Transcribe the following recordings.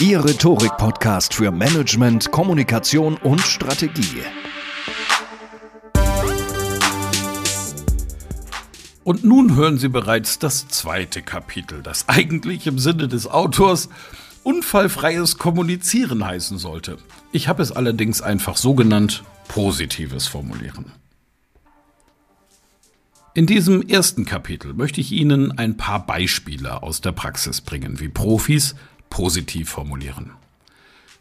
Ihr Rhetorik-Podcast für Management, Kommunikation und Strategie. Und nun hören Sie bereits das zweite Kapitel, das eigentlich im Sinne des Autors unfallfreies Kommunizieren heißen sollte. Ich habe es allerdings einfach so genannt, positives Formulieren. In diesem ersten Kapitel möchte ich Ihnen ein paar Beispiele aus der Praxis bringen, wie Profis positiv formulieren.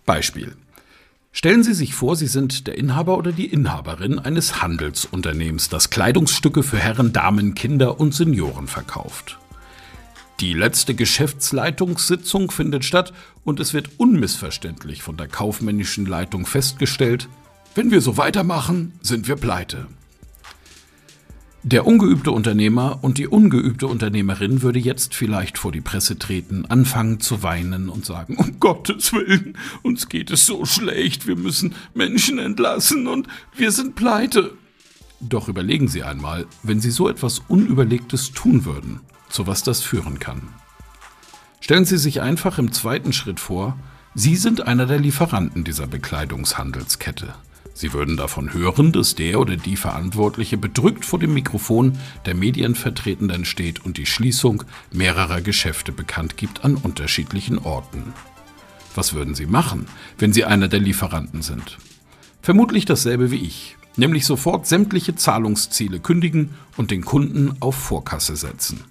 Beispiel. Stellen Sie sich vor, Sie sind der Inhaber oder die Inhaberin eines Handelsunternehmens, das Kleidungsstücke für Herren, Damen, Kinder und Senioren verkauft. Die letzte Geschäftsleitungssitzung findet statt und es wird unmissverständlich von der kaufmännischen Leitung festgestellt, wenn wir so weitermachen, sind wir pleite. Der ungeübte Unternehmer und die ungeübte Unternehmerin würde jetzt vielleicht vor die Presse treten, anfangen zu weinen und sagen, um Gottes Willen, uns geht es so schlecht, wir müssen Menschen entlassen und wir sind pleite. Doch überlegen Sie einmal, wenn Sie so etwas Unüberlegtes tun würden, zu was das führen kann. Stellen Sie sich einfach im zweiten Schritt vor, Sie sind einer der Lieferanten dieser Bekleidungshandelskette. Sie würden davon hören, dass der oder die Verantwortliche bedrückt vor dem Mikrofon der Medienvertretenden steht und die Schließung mehrerer Geschäfte bekannt gibt an unterschiedlichen Orten. Was würden Sie machen, wenn Sie einer der Lieferanten sind? Vermutlich dasselbe wie ich, nämlich sofort sämtliche Zahlungsziele kündigen und den Kunden auf Vorkasse setzen.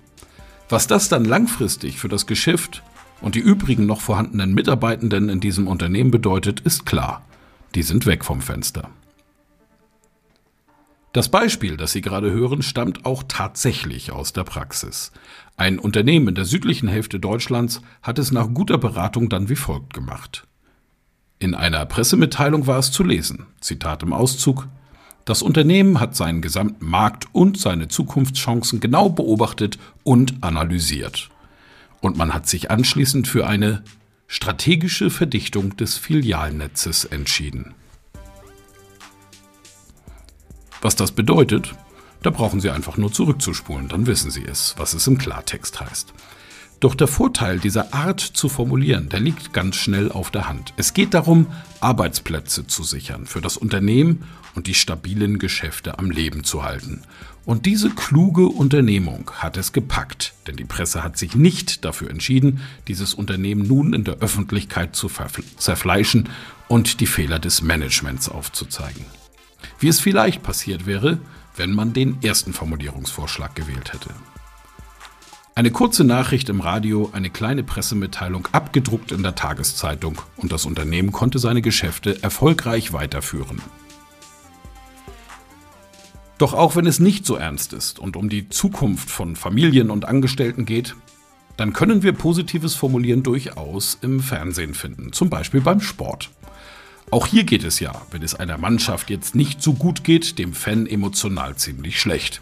Was das dann langfristig für das Geschäft und die übrigen noch vorhandenen Mitarbeitenden in diesem Unternehmen bedeutet, ist klar die sind weg vom Fenster. Das Beispiel, das Sie gerade hören, stammt auch tatsächlich aus der Praxis. Ein Unternehmen in der südlichen Hälfte Deutschlands hat es nach guter Beratung dann wie folgt gemacht. In einer Pressemitteilung war es zu lesen, Zitat im Auszug, das Unternehmen hat seinen gesamten Markt und seine Zukunftschancen genau beobachtet und analysiert. Und man hat sich anschließend für eine strategische Verdichtung des Filialnetzes entschieden. Was das bedeutet, da brauchen Sie einfach nur zurückzuspulen, dann wissen Sie es, was es im Klartext heißt. Doch der Vorteil dieser Art zu formulieren, der liegt ganz schnell auf der Hand. Es geht darum, Arbeitsplätze zu sichern für das Unternehmen und die stabilen Geschäfte am Leben zu halten. Und diese kluge Unternehmung hat es gepackt, denn die Presse hat sich nicht dafür entschieden, dieses Unternehmen nun in der Öffentlichkeit zu zerfleischen und die Fehler des Managements aufzuzeigen. Wie es vielleicht passiert wäre, wenn man den ersten Formulierungsvorschlag gewählt hätte. Eine kurze Nachricht im Radio, eine kleine Pressemitteilung abgedruckt in der Tageszeitung und das Unternehmen konnte seine Geschäfte erfolgreich weiterführen. Doch auch wenn es nicht so ernst ist und um die Zukunft von Familien und Angestellten geht, dann können wir positives Formulieren durchaus im Fernsehen finden, zum Beispiel beim Sport. Auch hier geht es ja, wenn es einer Mannschaft jetzt nicht so gut geht, dem Fan emotional ziemlich schlecht.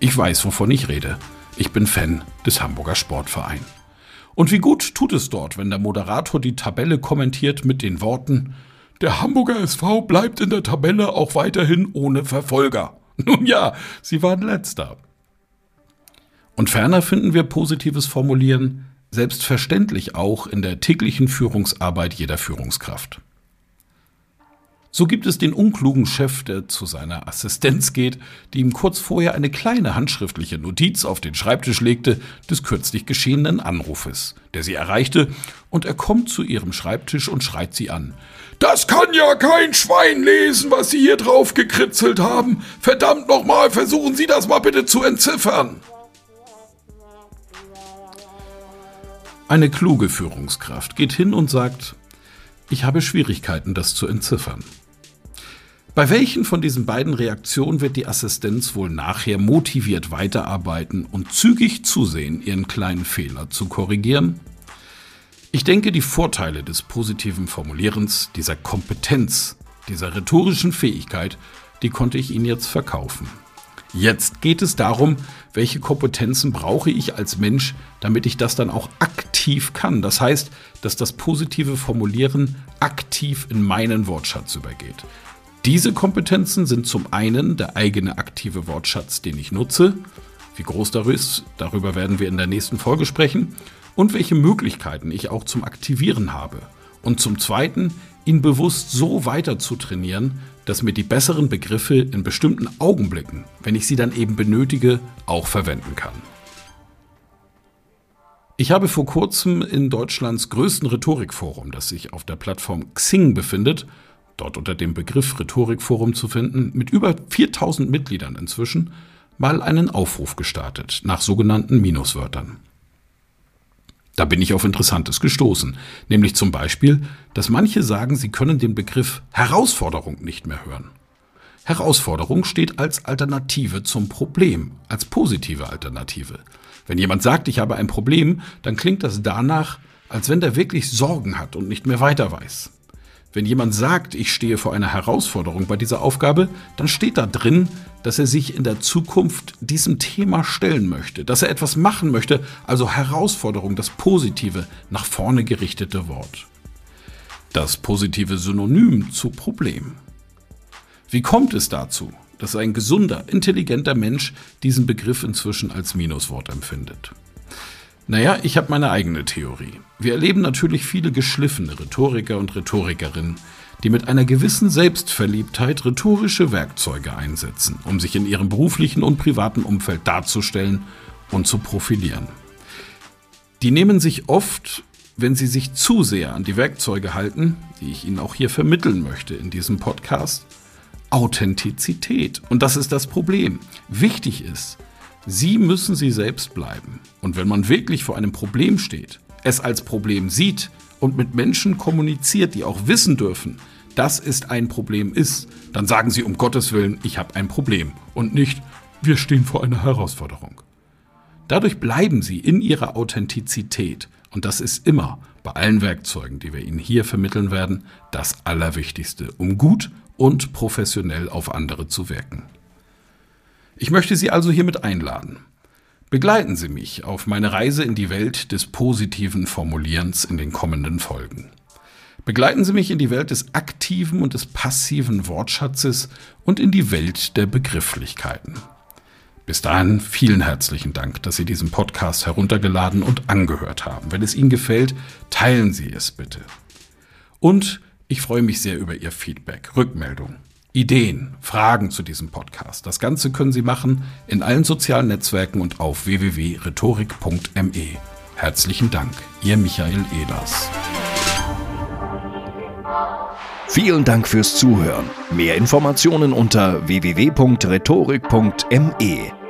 Ich weiß, wovon ich rede. Ich bin Fan des Hamburger Sportverein. Und wie gut tut es dort, wenn der Moderator die Tabelle kommentiert mit den Worten Der Hamburger SV bleibt in der Tabelle auch weiterhin ohne Verfolger. Nun ja, sie waren letzter. Und ferner finden wir positives Formulieren selbstverständlich auch in der täglichen Führungsarbeit jeder Führungskraft. So gibt es den unklugen Chef, der zu seiner Assistenz geht, die ihm kurz vorher eine kleine handschriftliche Notiz auf den Schreibtisch legte des kürzlich geschehenen Anrufes, der sie erreichte, und er kommt zu ihrem Schreibtisch und schreit sie an. Das kann ja kein Schwein lesen, was Sie hier drauf gekritzelt haben. Verdammt nochmal, versuchen Sie das mal bitte zu entziffern. Eine kluge Führungskraft geht hin und sagt, ich habe Schwierigkeiten, das zu entziffern. Bei welchen von diesen beiden Reaktionen wird die Assistenz wohl nachher motiviert weiterarbeiten und zügig zusehen, ihren kleinen Fehler zu korrigieren? Ich denke, die Vorteile des positiven Formulierens, dieser Kompetenz, dieser rhetorischen Fähigkeit, die konnte ich Ihnen jetzt verkaufen. Jetzt geht es darum, welche Kompetenzen brauche ich als Mensch, damit ich das dann auch aktiv kann. Das heißt, dass das positive Formulieren aktiv in meinen Wortschatz übergeht. Diese Kompetenzen sind zum einen der eigene aktive Wortschatz, den ich nutze. Wie groß darüber ist, darüber werden wir in der nächsten Folge sprechen. Und welche Möglichkeiten ich auch zum Aktivieren habe. Und zum Zweiten, ihn bewusst so weiter zu trainieren, dass mir die besseren Begriffe in bestimmten Augenblicken, wenn ich sie dann eben benötige, auch verwenden kann. Ich habe vor kurzem in Deutschlands größten Rhetorikforum, das sich auf der Plattform Xing befindet, dort unter dem Begriff Rhetorikforum zu finden, mit über 4000 Mitgliedern inzwischen, mal einen Aufruf gestartet nach sogenannten Minuswörtern. Da bin ich auf Interessantes gestoßen, nämlich zum Beispiel, dass manche sagen, sie können den Begriff Herausforderung nicht mehr hören. Herausforderung steht als Alternative zum Problem, als positive Alternative. Wenn jemand sagt, ich habe ein Problem, dann klingt das danach, als wenn der wirklich Sorgen hat und nicht mehr weiter weiß. Wenn jemand sagt, ich stehe vor einer Herausforderung bei dieser Aufgabe, dann steht da drin, dass er sich in der Zukunft diesem Thema stellen möchte, dass er etwas machen möchte, also Herausforderung, das positive, nach vorne gerichtete Wort. Das positive Synonym zu Problem. Wie kommt es dazu, dass ein gesunder, intelligenter Mensch diesen Begriff inzwischen als Minuswort empfindet? Naja, ich habe meine eigene Theorie. Wir erleben natürlich viele geschliffene Rhetoriker und Rhetorikerinnen, die mit einer gewissen Selbstverliebtheit rhetorische Werkzeuge einsetzen, um sich in ihrem beruflichen und privaten Umfeld darzustellen und zu profilieren. Die nehmen sich oft, wenn sie sich zu sehr an die Werkzeuge halten, die ich Ihnen auch hier vermitteln möchte in diesem Podcast, Authentizität. Und das ist das Problem. Wichtig ist, Sie müssen Sie selbst bleiben. Und wenn man wirklich vor einem Problem steht, es als Problem sieht und mit Menschen kommuniziert, die auch wissen dürfen, dass es ein Problem ist, dann sagen Sie um Gottes Willen, ich habe ein Problem und nicht, wir stehen vor einer Herausforderung. Dadurch bleiben Sie in Ihrer Authentizität und das ist immer bei allen Werkzeugen, die wir Ihnen hier vermitteln werden, das Allerwichtigste, um gut und professionell auf andere zu wirken. Ich möchte Sie also hiermit einladen. Begleiten Sie mich auf meine Reise in die Welt des positiven Formulierens in den kommenden Folgen. Begleiten Sie mich in die Welt des aktiven und des passiven Wortschatzes und in die Welt der Begrifflichkeiten. Bis dahin vielen herzlichen Dank, dass Sie diesen Podcast heruntergeladen und angehört haben. Wenn es Ihnen gefällt, teilen Sie es bitte. Und ich freue mich sehr über Ihr Feedback, Rückmeldung. Ideen, Fragen zu diesem Podcast. Das Ganze können Sie machen in allen sozialen Netzwerken und auf www.rhetorik.me. Herzlichen Dank, Ihr Michael Ehlers. Vielen Dank fürs Zuhören. Mehr Informationen unter www.rhetorik.me.